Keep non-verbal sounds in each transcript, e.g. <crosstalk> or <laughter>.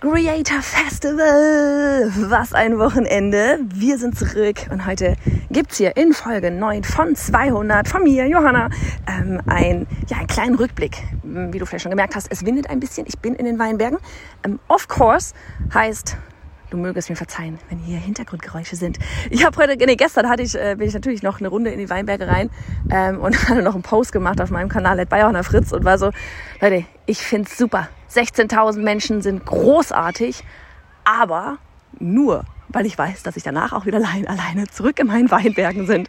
Creator Festival. Was ein Wochenende. Wir sind zurück und heute gibt's hier in Folge 9 von 200 von mir, Johanna, ähm, ein, ja, einen kleinen Rückblick. Wie du vielleicht schon gemerkt hast, es windet ein bisschen. Ich bin in den Weinbergen. Ähm, of course heißt Du mögest mir verzeihen, wenn hier Hintergrundgeräusche sind. Ich habe heute, nee, gestern hatte ich, äh, bin ich natürlich noch eine Runde in die Weinberge rein ähm, und <laughs> hatte noch einen Post gemacht auf meinem Kanal Bayerner Fritz und war so, Leute, ich find's super. 16.000 Menschen sind großartig, aber nur, weil ich weiß, dass ich danach auch wieder allein, alleine zurück in meinen Weinbergen sind.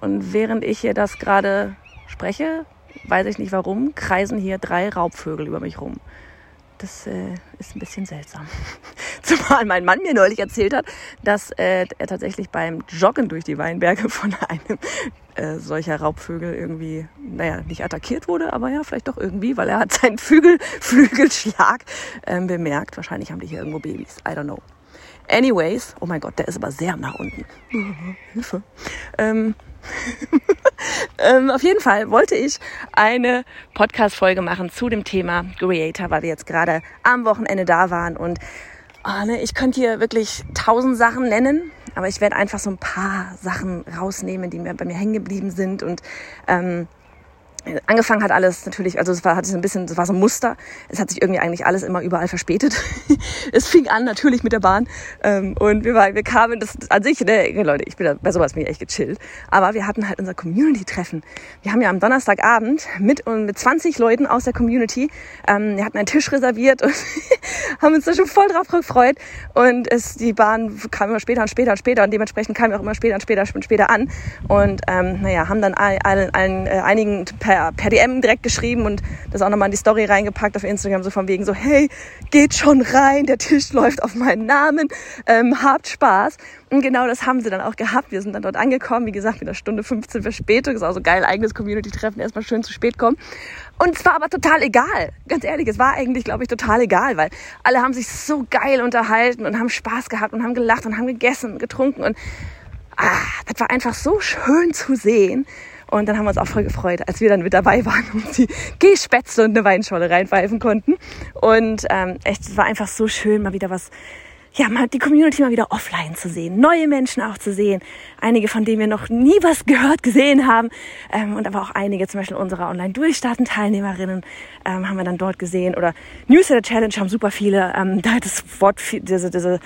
Und während ich hier das gerade spreche, weiß ich nicht warum, kreisen hier drei Raubvögel über mich rum. Das äh, ist ein bisschen seltsam. <laughs> Zumal mein Mann mir neulich erzählt hat, dass äh, er tatsächlich beim Joggen durch die Weinberge <laughs> von einem äh, solcher Raubvögel irgendwie, naja, nicht attackiert wurde, aber ja, vielleicht doch irgendwie, weil er hat seinen Flügel, <laughs> Flügelschlag ähm, bemerkt. Wahrscheinlich haben die hier irgendwo Babys. I don't know. Anyways, oh mein Gott, der ist aber sehr nach unten. Hilfe. Ähm, <laughs> ähm, auf jeden Fall wollte ich eine Podcast-Folge machen zu dem Thema Creator, weil wir jetzt gerade am Wochenende da waren. Und oh, ne, ich könnte hier wirklich tausend Sachen nennen, aber ich werde einfach so ein paar Sachen rausnehmen, die mir bei mir hängen geblieben sind. Und ähm, angefangen hat alles natürlich, also es war, hatte so ein bisschen, es war so ein Muster. Es hat sich irgendwie eigentlich alles immer überall verspätet. <laughs> es fing an natürlich mit der Bahn ähm, und wir, war, wir kamen, das an sich, ne, Leute, ich bin da, bei sowas bin ich echt gechillt. Aber wir hatten halt unser Community-Treffen. Wir haben ja am Donnerstagabend mit, mit 20 Leuten aus der Community, ähm, wir hatten einen Tisch reserviert und <laughs> haben uns da schon voll drauf gefreut. Und es, die Bahn kam immer später und später und später und dementsprechend kam auch immer später und später und später an. Und ähm, naja, haben dann allen, allen, allen äh, einigen per, per DM direkt geschrieben und das auch nochmal in die Story reingepackt auf Instagram, so von wegen so, hey, geht schon rein, der Tisch <laughs> läuft auf meinen Namen, ähm, habt Spaß. Und genau das haben sie dann auch gehabt. Wir sind dann dort angekommen, wie gesagt, mit einer Stunde 15 Verspätung. Ist auch so geil, eigenes Community-Treffen, erstmal schön zu spät kommen. Und es war aber total egal. Ganz ehrlich, es war eigentlich, glaube ich, total egal, weil alle haben sich so geil unterhalten und haben Spaß gehabt und haben gelacht und haben gegessen und getrunken und ah, das war einfach so schön zu sehen. Und dann haben wir uns auch voll gefreut, als wir dann mit dabei waren und die Gehspätzle und eine Weinscholle reinpfeifen konnten. Und ähm, echt, es war einfach so schön, mal wieder was, ja, mal die Community mal wieder offline zu sehen, neue Menschen auch zu sehen, einige von denen wir noch nie was gehört, gesehen haben. Ähm, und aber auch einige, zum Beispiel unserer Online-Durchstarten-Teilnehmerinnen ähm, haben wir dann dort gesehen. Oder Newsletter Challenge haben super viele, ähm, <laughs> da hat das Wort, diese, diese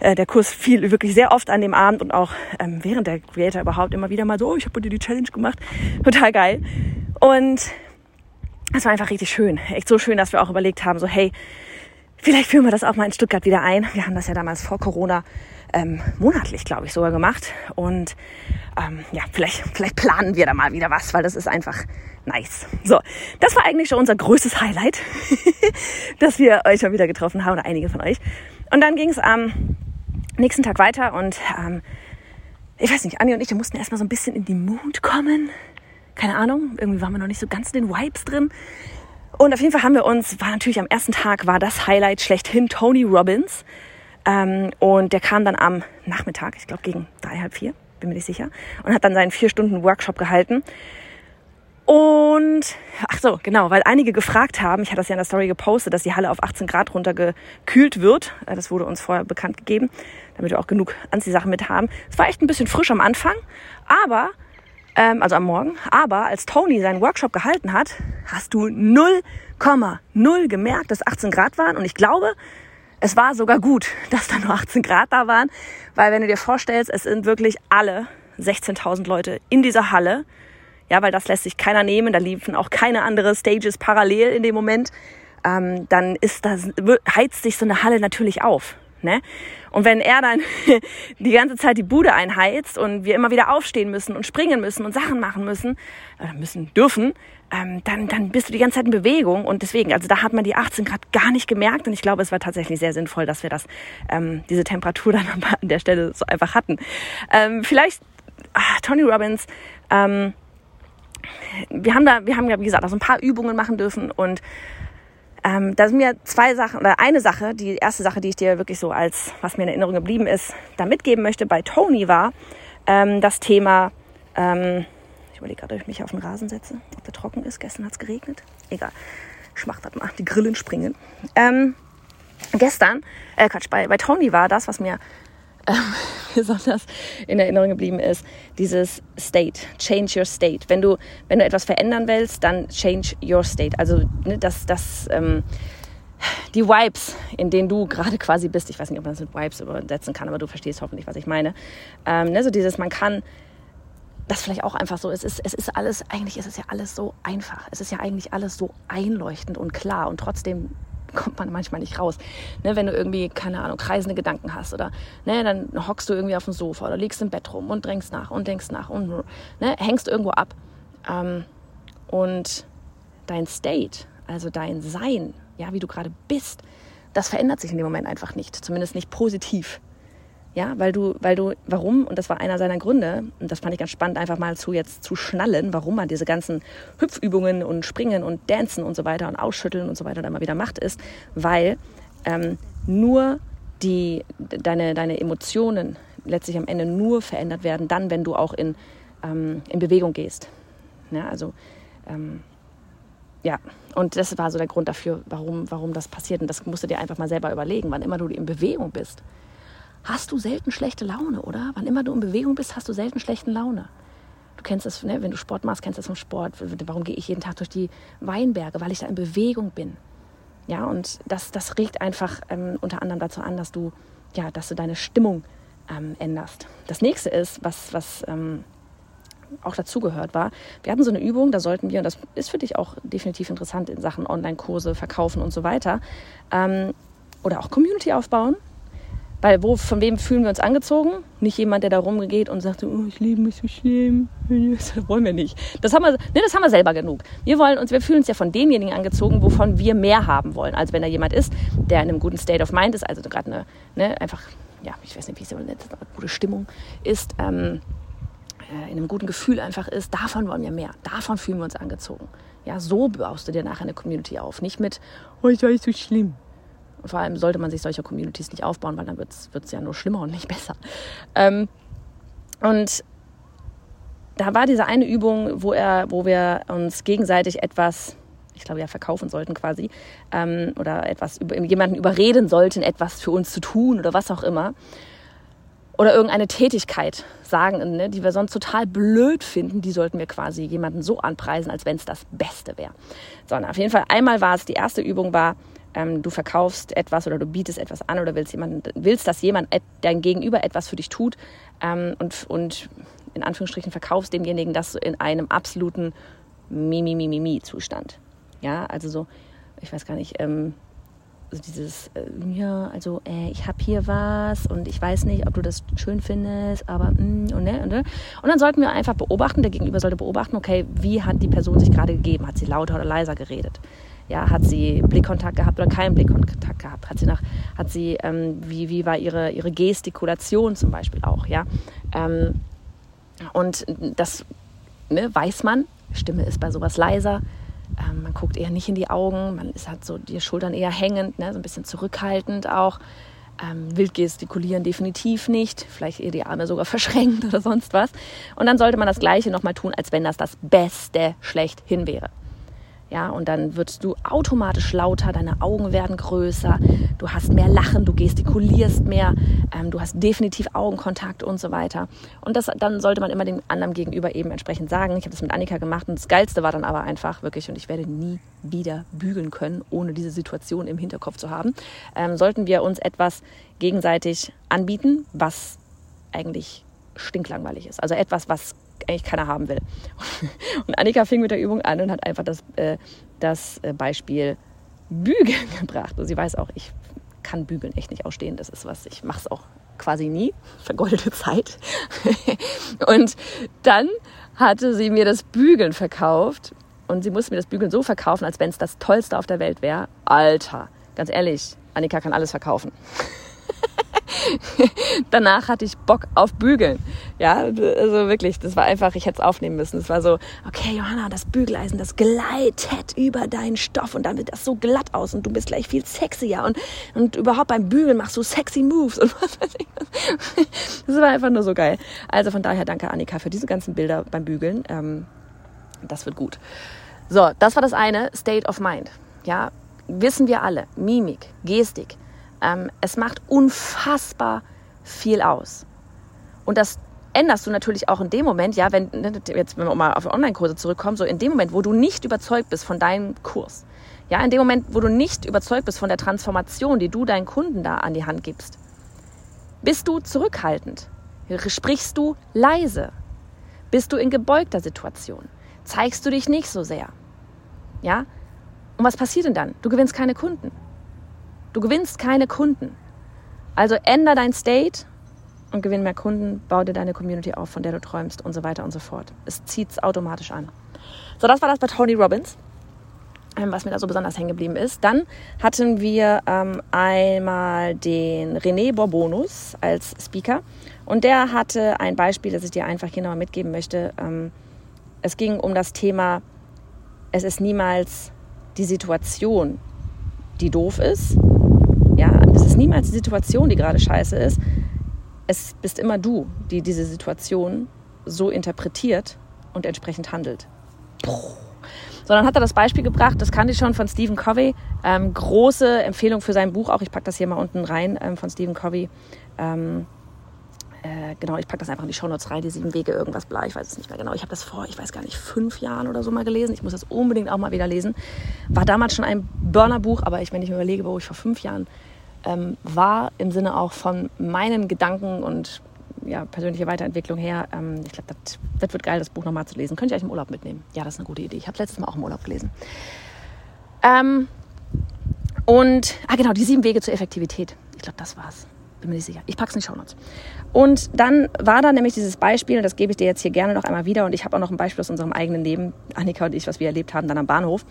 äh, der Kurs fiel wirklich sehr oft an dem Abend und auch ähm, während der Creator überhaupt immer wieder mal so, oh, ich habe dir die Challenge gemacht. Total geil. Und es war einfach richtig schön. Echt so schön, dass wir auch überlegt haben, so hey, vielleicht führen wir das auch mal in Stuttgart wieder ein. Wir haben das ja damals vor Corona ähm, monatlich, glaube ich, sogar gemacht. Und ähm, ja, vielleicht, vielleicht planen wir da mal wieder was, weil das ist einfach nice. So, das war eigentlich schon unser größtes Highlight, <laughs> dass wir euch schon wieder getroffen haben oder einige von euch. Und dann ging es am nächsten Tag weiter und ähm, ich weiß nicht, Anni und ich, wir mussten erstmal so ein bisschen in die Mut kommen. Keine Ahnung, irgendwie waren wir noch nicht so ganz in den Vibes drin. Und auf jeden Fall haben wir uns, war natürlich am ersten Tag, war das Highlight schlechthin Tony Robbins. Ähm, und der kam dann am Nachmittag, ich glaube gegen drei, halb vier, bin mir nicht sicher, und hat dann seinen vier Stunden Workshop gehalten. Und, ach so, genau, weil einige gefragt haben, ich hatte das ja in der Story gepostet, dass die Halle auf 18 Grad runtergekühlt wird. Äh, das wurde uns vorher bekannt gegeben, damit wir auch genug Anziehsachen mit haben. Es war echt ein bisschen frisch am Anfang, aber, ähm, also am Morgen, aber als Tony seinen Workshop gehalten hat, hast du 0,0 gemerkt, dass 18 Grad waren. Und ich glaube, es war sogar gut, <laughs> dass da nur 18 Grad da waren, weil wenn du dir vorstellst, es sind wirklich alle 16.000 Leute in dieser Halle ja, weil das lässt sich keiner nehmen, da liefen auch keine andere Stages parallel in dem Moment, ähm, dann ist das, heizt sich so eine Halle natürlich auf. Ne? Und wenn er dann <laughs> die ganze Zeit die Bude einheizt und wir immer wieder aufstehen müssen und springen müssen und Sachen machen müssen, äh, müssen, dürfen, ähm, dann, dann bist du die ganze Zeit in Bewegung. Und deswegen, also da hat man die 18 Grad gar nicht gemerkt. Und ich glaube, es war tatsächlich sehr sinnvoll, dass wir das, ähm, diese Temperatur <laughs> dann an der Stelle so einfach hatten. Ähm, vielleicht, ah, Tony Robbins, ähm, wir haben da, wir haben ja, wie gesagt, auch so ein paar Übungen machen dürfen und ähm, da sind mir zwei Sachen, oder eine Sache, die erste Sache, die ich dir wirklich so als, was mir in Erinnerung geblieben ist, da mitgeben möchte bei Tony war ähm, das Thema, ähm, ich überlege gerade, ob ich mich auf den Rasen setze, ob der trocken ist. Gestern hat es geregnet. Egal. Ich das mal. Die Grillen springen. Ähm, gestern, äh Quatsch, bei, bei Tony war das, was mir <laughs> besonders in Erinnerung geblieben ist, dieses State, change your state. Wenn du, wenn du etwas verändern willst, dann change your state. Also ne, das, das, ähm, die Vibes, in denen du gerade quasi bist. Ich weiß nicht, ob man das mit Vibes übersetzen kann, aber du verstehst hoffentlich, was ich meine. Ähm, ne, so dieses, man kann das vielleicht auch einfach so. Es ist, es ist alles, eigentlich ist es ja alles so einfach. Es ist ja eigentlich alles so einleuchtend und klar und trotzdem kommt man manchmal nicht raus. Ne, wenn du irgendwie, keine Ahnung, kreisende Gedanken hast oder ne, dann hockst du irgendwie auf dem Sofa oder liegst im Bett rum und drängst nach und denkst nach und ne, hängst irgendwo ab. Ähm, und dein State, also dein Sein, ja, wie du gerade bist, das verändert sich in dem Moment einfach nicht, zumindest nicht positiv. Ja, weil du, weil du, warum? Und das war einer seiner Gründe. Und das fand ich ganz spannend, einfach mal zu jetzt zu schnallen, warum man diese ganzen Hüpfübungen und Springen und Dancen und so weiter und Ausschütteln und so weiter dann mal wieder macht, ist, weil ähm, nur die, deine, deine Emotionen letztlich am Ende nur verändert werden, dann, wenn du auch in, ähm, in Bewegung gehst. Ja, also, ähm, ja, und das war so der Grund dafür, warum, warum das passiert. Und das musst du dir einfach mal selber überlegen, wann immer du in Bewegung bist hast du selten schlechte Laune, oder? Wann immer du in Bewegung bist, hast du selten schlechte Laune. Du kennst das, ne? wenn du Sport machst, kennst du das vom Sport. Warum gehe ich jeden Tag durch die Weinberge? Weil ich da in Bewegung bin. Ja, und das, das regt einfach ähm, unter anderem dazu an, dass du, ja, dass du deine Stimmung ähm, änderst. Das nächste ist, was, was ähm, auch dazugehört war, wir hatten so eine Übung, da sollten wir, und das ist für dich auch definitiv interessant in Sachen Online-Kurse, Verkaufen und so weiter, ähm, oder auch Community aufbauen, weil wo, von wem fühlen wir uns angezogen? Nicht jemand, der da rumgeht und sagt, oh, ich liebe mich so schlimm. <laughs> Das wollen wir nicht. Das haben wir, ne, das haben wir selber genug. Wir wollen uns, wir fühlen uns ja von demjenigen angezogen, wovon wir mehr haben wollen. Also wenn da jemand ist, der in einem guten State of Mind ist, also gerade eine, ne, einfach, ja, ich weiß nicht, wie ich es nennt, eine gute Stimmung ist, ähm, äh, in einem guten Gefühl einfach ist, davon wollen wir mehr. Davon fühlen wir uns angezogen. Ja, so baust du dir nachher eine Community auf. Nicht mit, oh, ist alles so schlimm. Vor allem sollte man sich solche Communities nicht aufbauen, weil dann wird es ja nur schlimmer und nicht <laughs> besser. Ähm, und da war diese eine Übung, wo, er, wo wir uns gegenseitig etwas, ich glaube ja, verkaufen sollten quasi, ähm, oder etwas jemanden überreden sollten, etwas für uns zu tun oder was auch immer. Oder irgendeine Tätigkeit sagen, ne, die wir sonst total blöd finden, die sollten wir quasi jemanden so anpreisen, als wenn es das Beste wäre. So, auf jeden Fall einmal war es, die erste Übung war, ähm, du verkaufst etwas oder du bietest etwas an oder willst, jemanden, willst dass jemand dein Gegenüber etwas für dich tut ähm, und, und in Anführungsstrichen verkaufst demjenigen das in einem absoluten Mimi-Mimi-Mimi-Zustand. Ja, also so, ich weiß gar nicht, ähm, so dieses, äh, ja, also äh, ich habe hier was und ich weiß nicht, ob du das schön findest, aber mm, und, ne, und, ne. und dann sollten wir einfach beobachten, der Gegenüber sollte beobachten, okay, wie hat die Person sich gerade gegeben? Hat sie lauter oder leiser geredet? Ja, hat sie Blickkontakt gehabt oder keinen Blickkontakt gehabt? Hat sie nach, hat sie, ähm, wie, wie war ihre, ihre Gestikulation zum Beispiel auch, ja? Ähm, und das ne, weiß man, Stimme ist bei sowas leiser. Ähm, man guckt eher nicht in die Augen, man ist halt so die Schultern eher hängend, ne, so ein bisschen zurückhaltend auch. Ähm, wild gestikulieren definitiv nicht, vielleicht eher die Arme sogar <laughs> verschränkt oder sonst was. Und dann sollte man das Gleiche nochmal tun, als wenn das das Beste schlechthin wäre. Ja, und dann wirst du automatisch lauter, deine Augen werden größer, du hast mehr Lachen, du gestikulierst mehr, ähm, du hast definitiv Augenkontakt und so weiter. Und das, dann sollte man immer dem anderen gegenüber eben entsprechend sagen. Ich habe das mit Annika gemacht und das Geilste war dann aber einfach wirklich, und ich werde nie wieder bügeln können, ohne diese Situation im Hinterkopf zu haben, ähm, sollten wir uns etwas gegenseitig anbieten, was eigentlich stinklangweilig ist. Also etwas, was eigentlich keiner haben will. <laughs> Und Annika fing mit der Übung an und hat einfach das, äh, das äh, Beispiel Bügeln <laughs> gebracht. Und sie weiß auch, ich kann Bügeln echt nicht ausstehen. Das ist was, ich mache es auch quasi nie. Vergoldete Zeit. <laughs> und dann hatte sie mir das Bügeln verkauft. Und sie musste mir das Bügeln so verkaufen, als wenn es das Tollste auf der Welt wäre. Alter, ganz ehrlich, Annika kann alles verkaufen. <laughs> danach hatte ich Bock auf Bügeln. Ja, also wirklich, das war einfach, ich hätte es aufnehmen müssen. Es war so, okay, Johanna, das Bügeleisen, das gleitet über deinen Stoff und dann wird das so glatt aus und du bist gleich viel sexier und, und überhaupt beim Bügeln machst du sexy Moves und was weiß ich. <laughs> Das war einfach nur so geil. Also von daher danke Annika für diese ganzen Bilder beim Bügeln. Ähm, das wird gut. So, das war das eine, State of Mind. Ja, wissen wir alle, Mimik, Gestik, Ähm, es macht unfassbar viel aus. Und das änderst du natürlich auch in dem Moment, ja, wenn, ne, jetzt wenn wir mal auf Online-Kurse zurückkommen, so in dem Moment, wo du nicht überzeugt bist von deinem Kurs, ja, in dem Moment, wo du nicht überzeugt bist von der Transformation, die du deinen Kunden da an die Hand gibst, bist du zurückhaltend, sprichst du leise, bist du in gebeugter Situation, zeigst du dich nicht so sehr, ja, und was passiert denn dann? Du gewinnst keine Kunden. Du gewinnst keine Kunden. Also änder dein State und gewinn mehr Kunden, bau dir deine Community auf, von der du träumst und so weiter und so fort. Es zieht es automatisch an. So, das war das bei Tony Robbins, ähm, was mir da so besonders hängen geblieben ist. Dann hatten wir ähm, einmal den René Borbonus als Speaker und der hatte ein Beispiel, das ich dir einfach hier nochmal mitgeben möchte. Ähm, es ging um das Thema, es ist niemals die Situation, die doof ist. Ist niemals die Situation, die gerade scheiße ist, es bist immer du, die diese Situation so interpretiert und entsprechend handelt. Sondern hat er das Beispiel gebracht, das kannte ich schon von Stephen Covey. Ähm, große Empfehlung für sein Buch, auch ich packe das hier mal unten rein ähm, von Stephen Covey. Ähm, äh, genau, ich packe das einfach in die Shownotes rein, die sieben Wege, irgendwas bla, ich weiß es nicht mehr genau. Ich habe das vor, ich weiß gar nicht, fünf Jahren oder so mal gelesen. Ich muss das unbedingt auch mal wieder lesen. War damals schon ein Burner-Buch, aber ich, wenn ich mir überlege, wo ich vor fünf Jahren ähm, war im Sinne auch von meinen Gedanken und ja, persönliche Weiterentwicklung her. Ähm, ich glaube, das, wird geil, das Buch nochmal zu lesen. Könnt ihr euch im Urlaub mitnehmen? Ja, das ist eine gute Idee. Ich habe letztes Mal auch im Urlaub gelesen. Ähm, und, ah genau, die sieben Wege zur Effektivität. Ich glaube, das war's bin mir nicht sicher. Ich packe es in die Shownotes. Und dann war da nämlich dieses Beispiel, das gebe ich dir jetzt hier gerne noch einmal wieder. Und ich habe auch noch ein Beispiel aus unserem eigenen Leben, Annika und ich, was wir erlebt haben, dann am Bahnhof.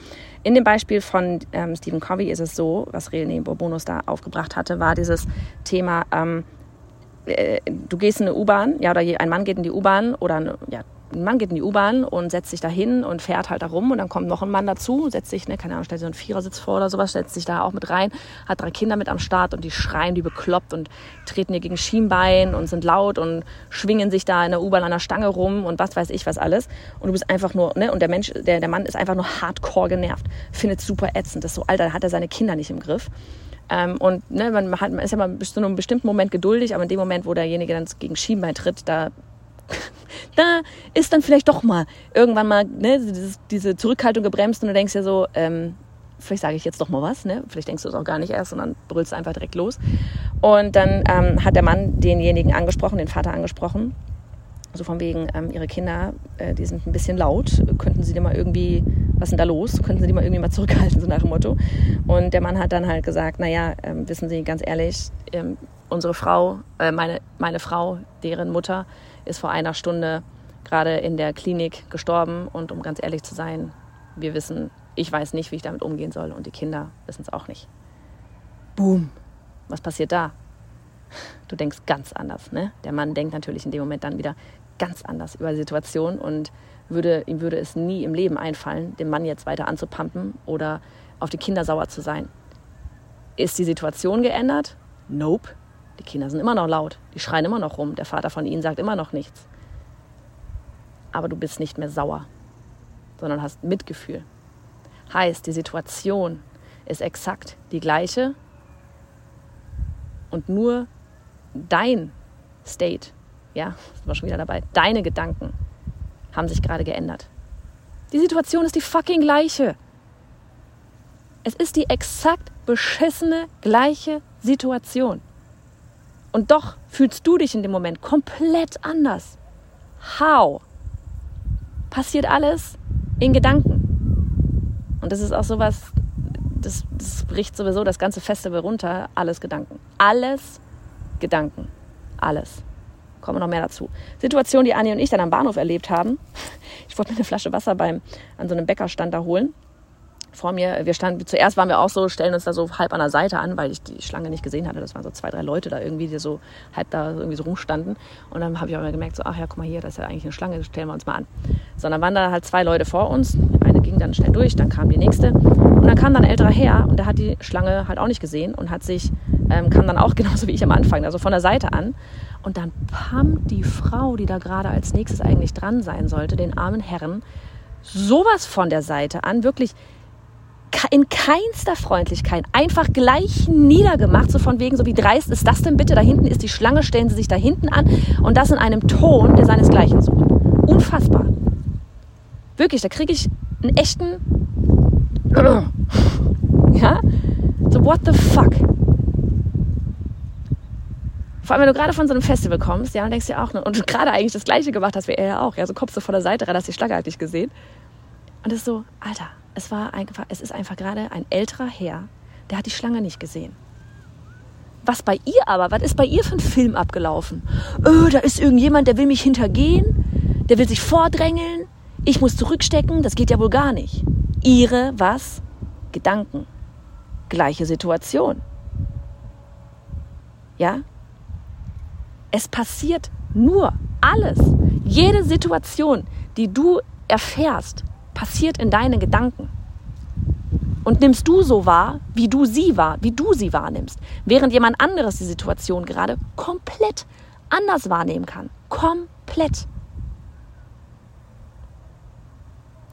In dem Beispiel von ähm, Stephen Covey ist es so, was René Bourbonus da aufgebracht hatte, war dieses Thema, ähm, äh, du gehst in eine U-Bahn, ja, oder ein Mann geht in die U-Bahn oder eine, ja, ein Mann geht in die U-Bahn und setzt sich da hin und fährt halt da rum und dann kommt noch ein Mann dazu, setzt sich, ne, keine Ahnung, stellt sich so einen Vierersitz vor oder sowas, setzt sich da auch mit rein, hat drei Kinder mit am Start und die schreien, die bekloppt und treten ihr gegen Schienbein und sind laut und schwingen sich da in der U-Bahn an der Stange rum und was weiß ich was alles und du bist einfach nur, ne, und der Mensch, der, der Mann ist einfach nur hardcore genervt, findet super ätzend, das ist so, Alter, hat er seine Kinder nicht im Griff. Ähm, und ne, man, hat, man ist ja mal bis zu einem bestimmten Moment geduldig, aber in dem Moment, wo derjenige dann gegen Schienbein tritt, da <laughs> da ist dann vielleicht doch mal irgendwann mal ne, diese Zurückhaltung gebremst und du denkst ja so, ähm, vielleicht sage ich jetzt doch mal was, ne? vielleicht denkst du es auch gar nicht erst, sondern brüllst einfach direkt los. Und dann ähm, hat der Mann denjenigen angesprochen, den Vater angesprochen, so von wegen, ähm, ihre Kinder, äh, die sind ein bisschen laut, könnten sie dir mal irgendwie, was ist denn da los, könnten sie die mal irgendwie mal zurückhalten, so nach dem Motto. Und der Mann hat dann halt gesagt, naja, ähm, wissen Sie, ganz ehrlich, ähm, unsere Frau, äh, meine, meine Frau, deren Mutter, ist vor einer Stunde gerade in der Klinik gestorben. Und um ganz ehrlich zu sein, wir wissen, ich weiß nicht, wie ich damit umgehen soll und die Kinder wissen es auch nicht. Boom. Was passiert da? Du denkst ganz anders. Ne? Der Mann denkt natürlich in dem Moment dann wieder ganz anders über die Situation und würde, ihm würde es nie im Leben einfallen, den Mann jetzt weiter anzupumpen oder auf die Kinder sauer zu sein. Ist die Situation geändert? Nope. Die Kinder sind immer noch laut, die schreien immer noch rum, der Vater von ihnen sagt immer noch nichts. Aber du bist nicht mehr sauer, sondern hast Mitgefühl. Heißt, die Situation ist exakt die gleiche und nur dein State, ja, sind wir schon wieder dabei, deine Gedanken haben sich gerade geändert. Die Situation ist die fucking gleiche. Es ist die exakt beschissene gleiche Situation. Und doch fühlst du dich in dem Moment komplett anders. How? Passiert alles in Gedanken. Und das ist auch sowas, das, das bricht sowieso das ganze Festival runter. Alles Gedanken. Alles Gedanken. Alles. Kommen noch mehr dazu. Situation, die Anni und ich dann am Bahnhof erlebt haben. Ich wollte mir eine Flasche Wasser beim, an so einem Bäckerstand da holen vor mir. Wir standen, zuerst waren wir auch so, stellen uns da so halb an der Seite an, weil ich die Schlange nicht gesehen hatte. Das waren so zwei, drei Leute da irgendwie, die so halb da irgendwie so rumstanden. Und dann habe ich aber gemerkt, so, ach ja, guck mal hier, das ist ja eigentlich eine Schlange, stellen wir uns mal an. So, dann waren da halt zwei Leute vor uns. Eine ging dann schnell durch, dann kam die nächste. Und dann kam dann ein älterer Herr und der hat die Schlange halt auch nicht gesehen und hat sich, ähm, kam dann auch <laughs> genauso wie ich am Anfang, also von der Seite an. Und dann pam die Frau, die da gerade als nächstes eigentlich dran sein sollte, den armen Herren, sowas von der Seite an, wirklich in keinster Freundlichkeit einfach gleich niedergemacht, so von wegen, so wie dreist ist das denn bitte? Da hinten ist die Schlange, stellen Sie sich da hinten an und das in einem Ton, der seinesgleichen sucht. Unfassbar. Wirklich, da kriege ich einen echten. <clears throat> Ja? So, what the fuck? Vor allem, wenn du gerade von so einem Festival kommst, ja, und denkst dir auch, und gerade eigentlich das Gleiche gemacht hast wie er ja auch, ja, so kommst du von der Seite ran, hast die Schlange halt nicht gesehen. Und es ist so, Alter, es war einfach, es ist einfach gerade ein älterer Herr, der hat die Schlange nicht gesehen. Was bei ihr aber, was ist bei ihr für ein Film abgelaufen? Oh, da ist irgendjemand, der will mich hintergehen, der will sich vordrängeln, ich muss zurückstecken, das geht ja wohl gar nicht. Ihre, was? Gedanken. Gleiche Situation. Ja? Es passiert nur alles. Jede Situation, die du erfährst, passiert in deinen Gedanken. Und nimmst du so wahr, wie du sie wahr, wie du sie wahrnimmst, während jemand anderes die Situation gerade komplett anders wahrnehmen kann. Komplett.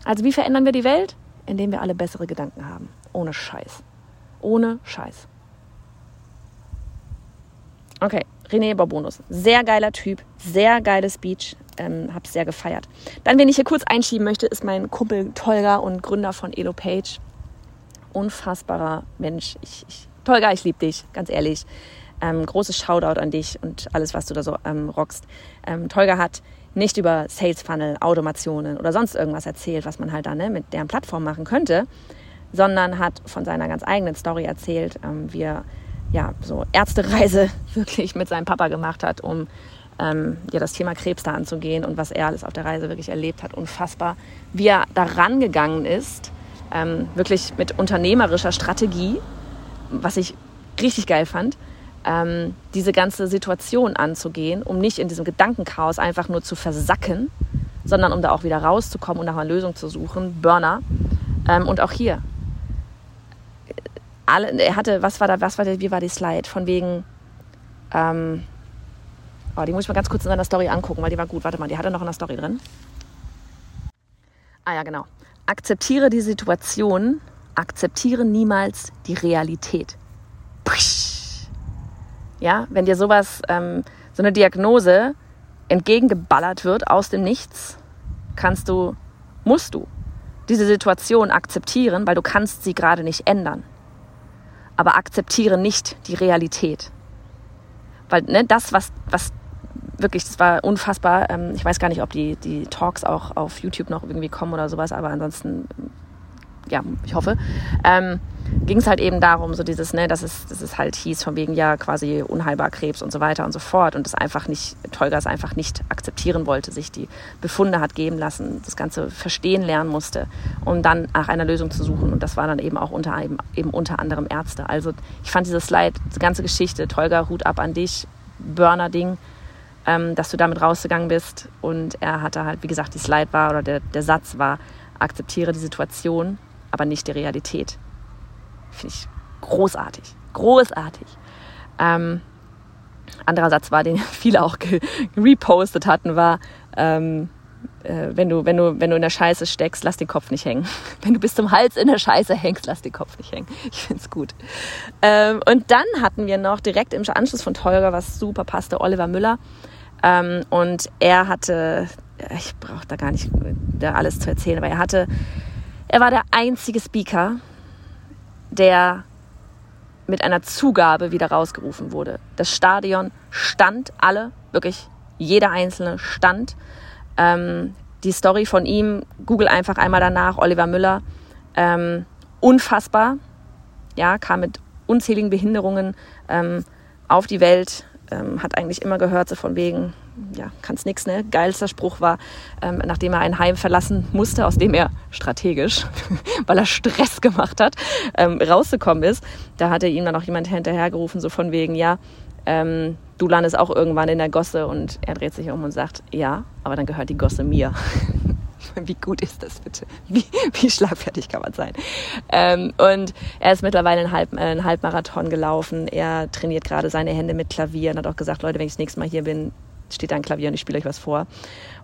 Also wie verändern wir die Welt? Indem wir alle bessere Gedanken haben. Ohne Scheiß. Ohne Scheiß. Okay, René Barbonus. Sehr geiler Typ, sehr geiles Speech. Ähm, hab's sehr gefeiert. Dann, wen ich hier kurz einschieben möchte, ist mein Kumpel Tolga und Gründer von Elo Page. Unfassbarer Mensch. Ich, ich, Tolga, ich liebe dich, ganz ehrlich. Ähm, großes Shoutout an dich und alles, was du da so ähm, rockst. Ähm, Tolga hat nicht über Sales Funnel, Automationen oder sonst irgendwas erzählt, was man halt da ne, mit deren Plattform machen könnte, sondern hat von seiner ganz eigenen Story erzählt, ähm, wie er ja, so Ärztereise <laughs> wirklich mit seinem Papa gemacht hat, um ähm, ja, das Thema Krebs da anzugehen und was er alles auf der Reise wirklich erlebt hat. Unfassbar, wie er da rangegangen ist, ähm, wirklich mit unternehmerischer Strategie, was ich richtig geil fand, ähm, diese ganze Situation anzugehen, um nicht in diesem Gedankenchaos einfach nur zu versacken, sondern um da auch wieder rauszukommen und nach einer Lösung zu suchen. Burner. Ähm, und auch hier. Alle, er hatte, was war da, was war der, wie war die Slide? Von wegen, ähm, oh, die muss ich mal ganz kurz in seiner Story angucken, weil die war gut. Warte mal, die hatte noch in der Story drin. Ah ja, genau. Akzeptiere die Situation, akzeptiere niemals die Realität. Push. Ja, wenn dir sowas, ähm, so eine Diagnose entgegengeballert wird aus dem Nichts, kannst du, musst du diese Situation akzeptieren, weil du kannst sie gerade nicht ändern. Aber akzeptiere nicht die Realität. Weil ne, das, was, was wirklich, das war unfassbar. Ähm, ich weiß gar nicht, ob die, die Talks auch auf YouTube noch irgendwie kommen oder sowas, aber ansonsten, ja, ich hoffe. Ähm, ging es halt eben darum, so dieses, ne, dass es, dass es halt hieß, von wegen ja quasi unheilbar Krebs und so weiter und so fort und das einfach nicht, Tolga es einfach nicht akzeptieren wollte, sich die Befunde hat geben lassen, das Ganze verstehen lernen musste, um dann nach einer Lösung zu suchen und das war dann eben auch unter, eben, eben unter anderem Ärzte. Also ich fand dieses Slide, die ganze Geschichte, Tolga, Hut ab an dich, Burner-Ding, ähm, dass du damit rausgegangen bist und er hatte halt, wie gesagt, die Slide war oder der, der Satz war, akzeptiere die Situation, aber nicht die Realität. Finde ich großartig. Großartig. Ähm, anderer Satz war, den <laughs> viele auch repostet hatten, war, ähm, äh, wenn, du, wenn, du, wenn du in der Scheiße steckst, lass den Kopf nicht hängen. <laughs> Wenn du bis zum Hals in der Scheiße hängst, lass den Kopf nicht hängen. <laughs> Ich finde es gut. Ähm, und dann hatten wir noch direkt im Anschluss von Teurer, was super passte, Oliver Müller. Ähm, und er hatte, ich brauche da gar nicht da alles zu erzählen, aber er hatte, er war der einzige Speaker, der mit einer Zugabe wieder rausgerufen wurde. Das Stadion stand alle, wirklich jeder einzelne stand. Ähm, die Story von ihm, google einfach einmal danach, Oliver Müller, ähm, unfassbar, ja, kam mit unzähligen Behinderungen ähm, auf die Welt, ähm, hat eigentlich immer gehört, so von wegen, ja, kann's nix, ne? Geilster Spruch war, ähm, nachdem er ein Heim verlassen musste, aus dem er strategisch, <laughs> weil er Stress gemacht hat, ähm, rausgekommen ist. Da hatte ihm dann auch jemand hinterhergerufen, so von wegen, ja, ähm, du landest auch irgendwann in der Gosse und er dreht sich um und sagt, ja, aber dann gehört die Gosse mir. <laughs> <laughs> wie gut ist das bitte? Wie, wie schlagfertig kann man sein? Ähm, und er ist mittlerweile einen, Halb, äh, einen Halbmarathon gelaufen. Er trainiert gerade seine Hände mit Klavier und hat auch gesagt, Leute, wenn ich das nächste Mal hier bin, steht da ein Klavier und ich spiele euch was vor.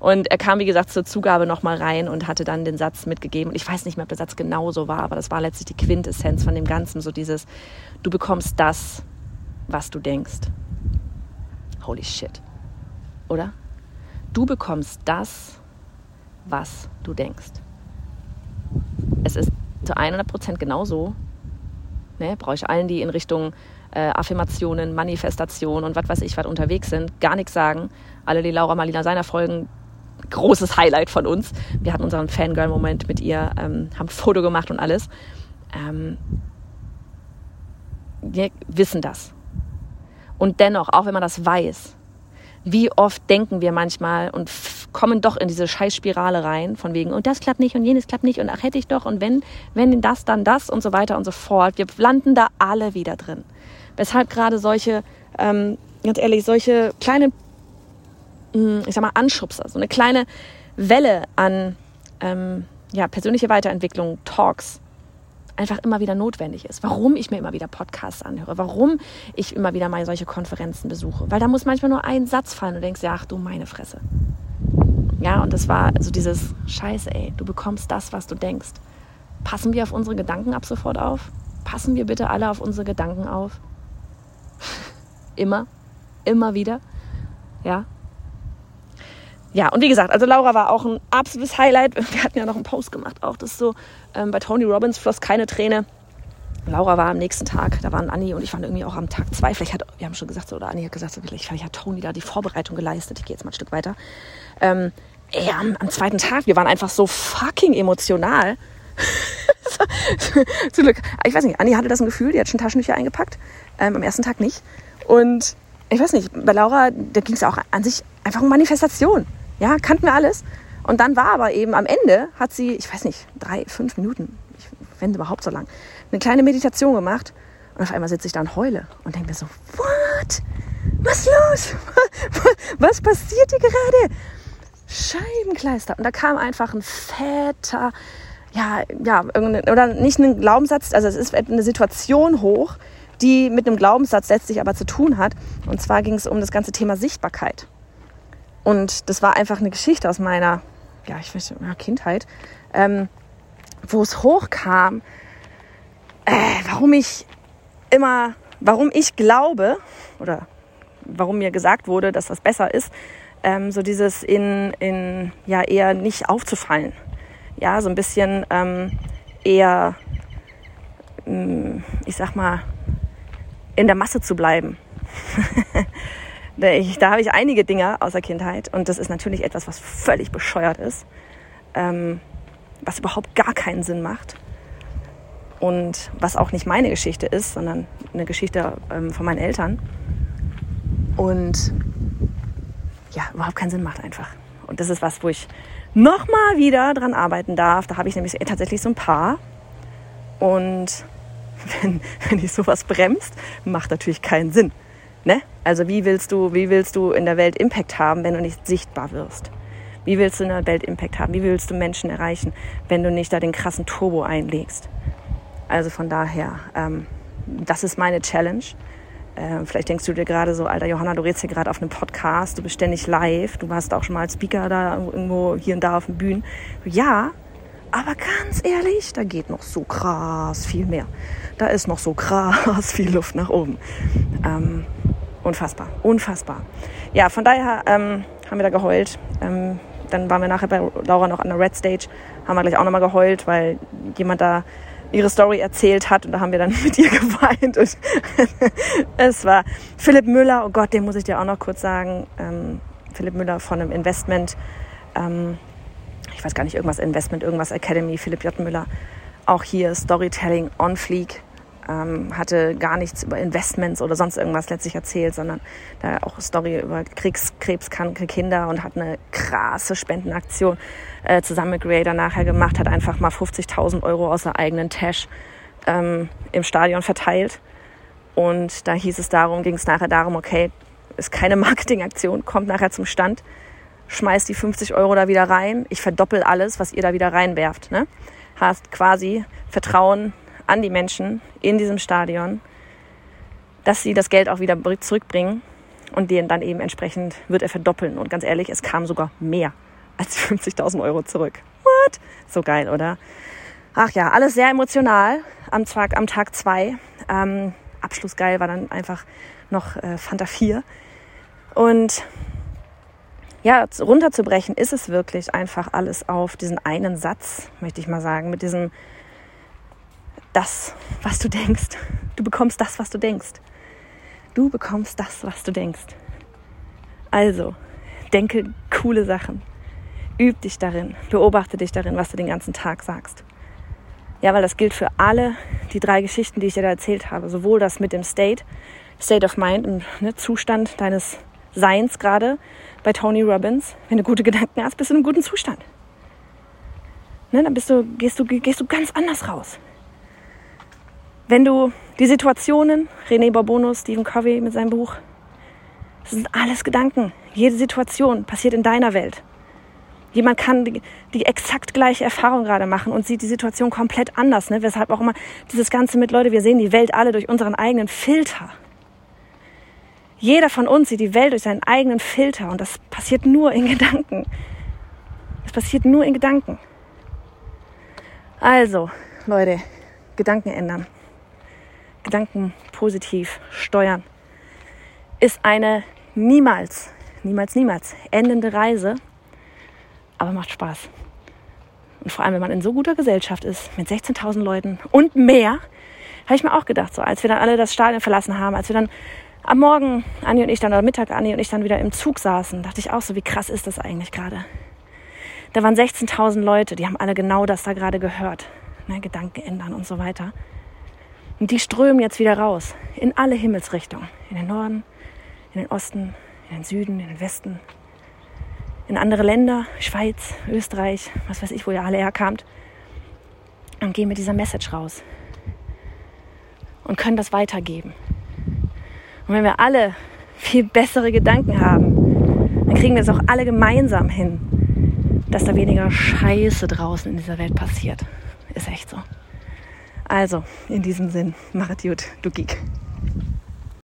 Und er kam, wie gesagt, zur Zugabe nochmal rein und hatte dann den Satz mitgegeben. Und ich weiß nicht mehr, ob der Satz genau so war, aber das war letztlich die Quintessenz von dem Ganzen. So dieses, du bekommst das, was du denkst. Holy shit. Oder? Du bekommst das, was du denkst. Es ist zu 100 Prozent genauso. Ne, brauche ich allen, die in Richtung äh, Affirmationen, Manifestationen und was weiß ich was unterwegs sind, gar nichts sagen. Alle, die Laura Marlina seiner folgen, großes Highlight von uns. Wir hatten unseren Fangirl-Moment mit ihr, ähm, haben ein Foto gemacht und alles. Ähm, wir wissen das. Und dennoch, auch wenn man das weiß, wie oft denken wir manchmal und kommen doch in diese Scheißspirale rein, von wegen, und das klappt nicht und jenes klappt nicht und ach hätte ich doch und wenn, wenn das, dann das und so weiter und so fort. Wir landen da alle wieder drin. Weshalb gerade solche, ähm, ganz ehrlich, solche kleinen, hm, ich sag mal, Anschubser, so eine kleine Welle an ähm, ja, persönliche Weiterentwicklung, Talks, einfach immer wieder notwendig ist. Warum ich mir immer wieder Podcasts anhöre, warum ich immer wieder mal solche Konferenzen besuche. Weil da muss manchmal nur ein Satz fallen und denkst, ja, ach du meine Fresse. Ja, und das war so dieses Scheiße, ey, du bekommst das, was du denkst. Passen wir auf unsere Gedanken ab sofort auf? Passen wir bitte alle auf unsere Gedanken auf? <laughs> immer, immer wieder. Ja, ja, und wie gesagt, also Laura war auch ein absolutes Highlight. <laughs> Wir hatten ja noch einen Post gemacht, auch das so, ähm, bei Tony Robbins floss keine Träne. Laura war am nächsten Tag, da waren Anni und ich waren irgendwie auch am Tag zwei. Vielleicht hat, wir haben schon gesagt, oder Anni hat gesagt, vielleicht, vielleicht hat Tony da die Vorbereitung geleistet. Ich gehe jetzt mal ein Stück weiter. Ähm, ey, am, am zweiten Tag, wir waren einfach so fucking emotional. <laughs> Zum Glück, ich weiß nicht, Anni hatte das ein Gefühl, die hat schon Taschentücher eingepackt. Ähm, am ersten Tag nicht. Und ich weiß nicht, bei Laura, da ging es auch an sich einfach um Manifestation. Ja, kannten wir alles. Und dann war aber eben am Ende, hat sie, ich weiß nicht, drei, fünf Minuten, ich wende überhaupt so lang, eine kleine Meditation gemacht. Und auf einmal sitze ich da und heule und denke mir so, what? Was los? <laughs> Was passiert hier gerade? Scheibenkleister. Und da kam einfach ein fetter, ja, ja, oder nicht ein Glaubenssatz, also es ist eine Situation hoch, die mit einem Glaubenssatz letztlich aber zu tun hat. Und zwar ging es um das ganze Thema Sichtbarkeit. Und das war einfach eine Geschichte aus meiner ja, ich weiß, ja, Kindheit, ähm, wo es hochkam, äh, warum ich immer, warum ich glaube oder warum mir gesagt wurde, dass das besser ist, ähm, so dieses in, in ja eher nicht aufzufallen, ja so ein bisschen ähm, eher, mm, ich sag mal, in der Masse zu bleiben. <laughs> da habe ich einige Dinge aus der Kindheit und das ist natürlich etwas, was völlig bescheuert ist, ähm, was überhaupt gar keinen Sinn macht und was auch nicht meine Geschichte ist, sondern eine Geschichte ähm, von meinen Eltern und ja, überhaupt keinen Sinn macht einfach. Und das ist was, wo ich nochmal wieder dran arbeiten darf. Da habe ich nämlich tatsächlich so ein paar und <laughs> wenn, wenn ich sowas bremst, macht natürlich keinen Sinn. Ne? Also wie willst du, wie willst du in der Welt Impact haben, wenn du nicht sichtbar wirst? Wie willst du in der Welt Impact haben? Wie willst du Menschen erreichen, wenn du nicht da den krassen Turbo einlegst? Also von daher, ähm, das ist meine Challenge. Ähm, vielleicht denkst du dir gerade so, alter Johanna, du redest hier gerade auf einem Podcast, du bist ständig live, du warst auch schon mal als Speaker da irgendwo hier und da auf den Bühnen. Ja, aber ganz ehrlich, da geht noch so krass viel mehr. Da ist noch so krass <laughs> viel Luft nach oben. Ähm, unfassbar, unfassbar. Ja, von daher ähm, haben wir da geheult. Ähm, dann waren wir nachher bei Laura noch an der Red Stage, haben wir gleich auch nochmal geheult, weil jemand da ihre Story erzählt hat und da haben wir dann <laughs> mit ihr geweint. Und <laughs> es war Philipp Müller, oh Gott, den muss ich dir auch noch kurz sagen. Ähm, Philipp Müller von einem Investment, ähm, ich weiß gar nicht, irgendwas Investment, irgendwas Academy, Philipp J. Müller. Auch hier Storytelling on Fleek ähm, hatte gar nichts über Investments oder sonst irgendwas letztlich erzählt, sondern da auch Story über krebskranke Kinder und hat eine krasse Spendenaktion äh, zusammen mit Creator nachher gemacht, hat einfach mal 50.000 Euro aus der eigenen Tasche ähm, im Stadion verteilt. Und da hieß es darum, ging es nachher darum, okay, ist keine <laughs> Marketingaktion, kommt nachher zum Stand, schmeißt die 50 Euro da wieder rein, ich verdoppel alles, was ihr da wieder reinwerft. Ne? Hast quasi Vertrauen an die Menschen in diesem Stadion, dass sie das Geld auch wieder zurückbringen Und den dann eben entsprechend wird er verdoppeln. Und ganz ehrlich, es kam sogar mehr als <laughs> 50.000 Euro zurück. What? So geil, oder? Ach ja, alles sehr emotional am Tag, am Tag zwei. Ähm, Abschlussgeil war dann einfach noch äh, Fanta 4. Und ja, runterzubrechen ist es wirklich einfach alles auf diesen einen Satz, möchte ich mal sagen, mit diesem das, was du denkst. Du bekommst das, was du denkst. Du bekommst das, was du denkst. Also, denke coole Sachen. Üb dich darin. Beobachte dich darin, was du den ganzen Tag sagst. Ja, weil das gilt für alle die drei Geschichten, die ich dir da erzählt habe. Sowohl das mit dem State, State of Mind, im ne, Zustand deines Seins gerade bei Tony Robbins. Wenn du gute Gedanken hast, bist du in einem guten Zustand. Ne, dann bist du, gehst, du, gehst du ganz anders raus. Wenn du die Situationen, René Barbono, Stephen Covey mit seinem Buch, das sind alles Gedanken. Jede Situation passiert in deiner Welt. Jemand kann die, die, exakt gleiche Erfahrung gerade machen und sieht die Situation komplett anders. Ne? Weshalb auch immer dieses Ganze mit, Leute, wir sehen die Welt alle durch unseren eigenen Filter. Jeder von uns sieht die Welt durch seinen eigenen Filter und das passiert nur in Gedanken. Das passiert nur in Gedanken. Also, Leute, Gedanken ändern. Gedanken positiv steuern. Ist eine niemals, niemals, niemals endende Reise, aber macht Spaß. Und vor allem, wenn man in so guter Gesellschaft ist, mit 16.000 Leuten und mehr, habe ich mir auch gedacht, so als wir dann alle das Stadion verlassen haben, als wir dann am Morgen Anni und ich dann, oder Mittag Anni und ich dann wieder im Zug saßen, dachte ich auch so, wie krass ist das eigentlich gerade? Da waren 16.000 Leute, die haben alle genau das da gerade gehört. Ne, Gedanken ändern und so weiter. Und die strömen jetzt wieder raus, in alle Himmelsrichtungen. In den Norden, in den Osten, in den Süden, in den Westen, in andere Länder, Schweiz, Österreich, was weiß ich, wo ihr alle herkamt. Und gehen mit dieser Message raus. Und können das weitergeben. Und wenn wir alle viel bessere Gedanken haben, dann kriegen wir es auch alle gemeinsam hin, dass da weniger Scheiße draußen in dieser Welt passiert. Ist echt so. Also, in diesem Sinn, mach es gut, du Geek.